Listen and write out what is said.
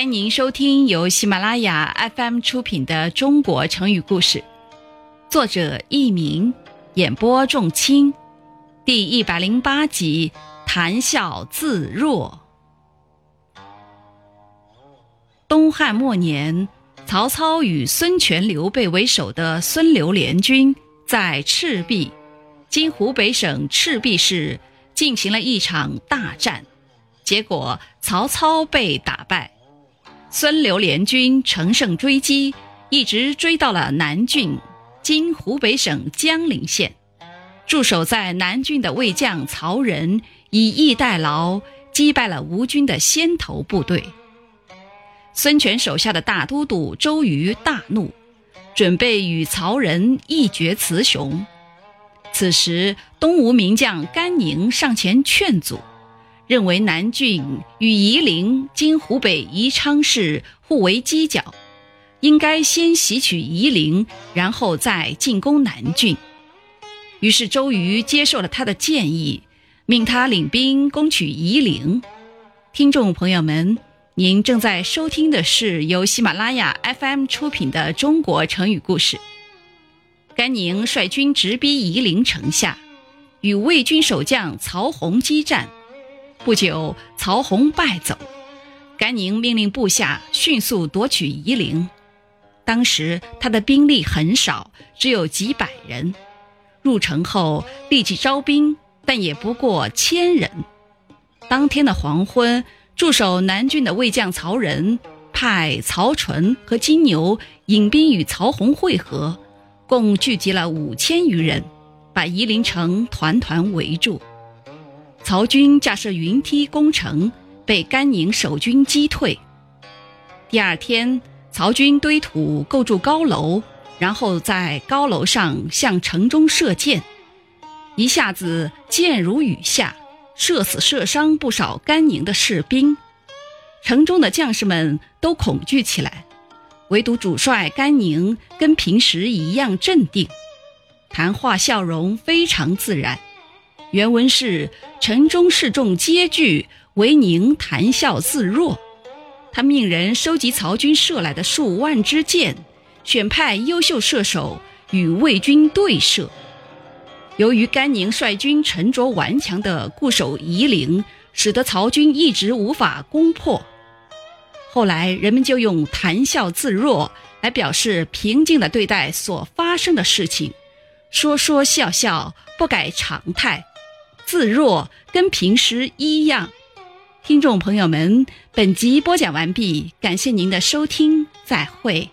欢迎您收听由喜马拉雅 FM 出品的《中国成语故事》，作者佚名，演播仲卿，第一百零八集《谈笑自若》。东汉末年，曹操与孙权、刘备为首的孙刘联军在赤壁（今湖北省赤壁市）进行了一场大战，结果曹操被打败。孙刘联军乘胜追击，一直追到了南郡（今湖北省江陵县）。驻守在南郡的魏将曹仁以逸待劳，击败了吴军的先头部队。孙权手下的大都督周瑜大怒，准备与曹仁一决雌雄。此时，东吴名将甘宁上前劝阻。认为南郡与夷陵（今湖北宜昌市）互为犄角，应该先袭取夷陵，然后再进攻南郡。于是周瑜接受了他的建议，命他领兵攻取夷陵。听众朋友们，您正在收听的是由喜马拉雅 FM 出品的《中国成语故事》。甘宁率军直逼夷陵城下，与魏军守将曹洪激战。不久，曹洪败走，甘宁命令部下迅速夺取夷陵。当时他的兵力很少，只有几百人。入城后立即招兵，但也不过千人。当天的黄昏，驻守南郡的魏将曹仁派曹纯和金牛引兵与曹洪会合，共聚集了五千余人，把夷陵城团团围住。曹军架设云梯攻城，被甘宁守军击退。第二天，曹军堆土构筑高楼，然后在高楼上向城中射箭，一下子箭如雨下，射死射伤不少甘宁的士兵。城中的将士们都恐惧起来，唯独主帅甘宁跟平时一样镇定，谈话笑容非常自然。原文是：城中士众皆惧，唯宁谈笑自若。他命人收集曹军射来的数万支箭，选派优秀射手与魏军对射。由于甘宁率军沉着顽强地固守夷陵，使得曹军一直无法攻破。后来人们就用“谈笑自若”来表示平静地对待所发生的事情，说说笑笑，不改常态。自若，跟平时一样。听众朋友们，本集播讲完毕，感谢您的收听，再会。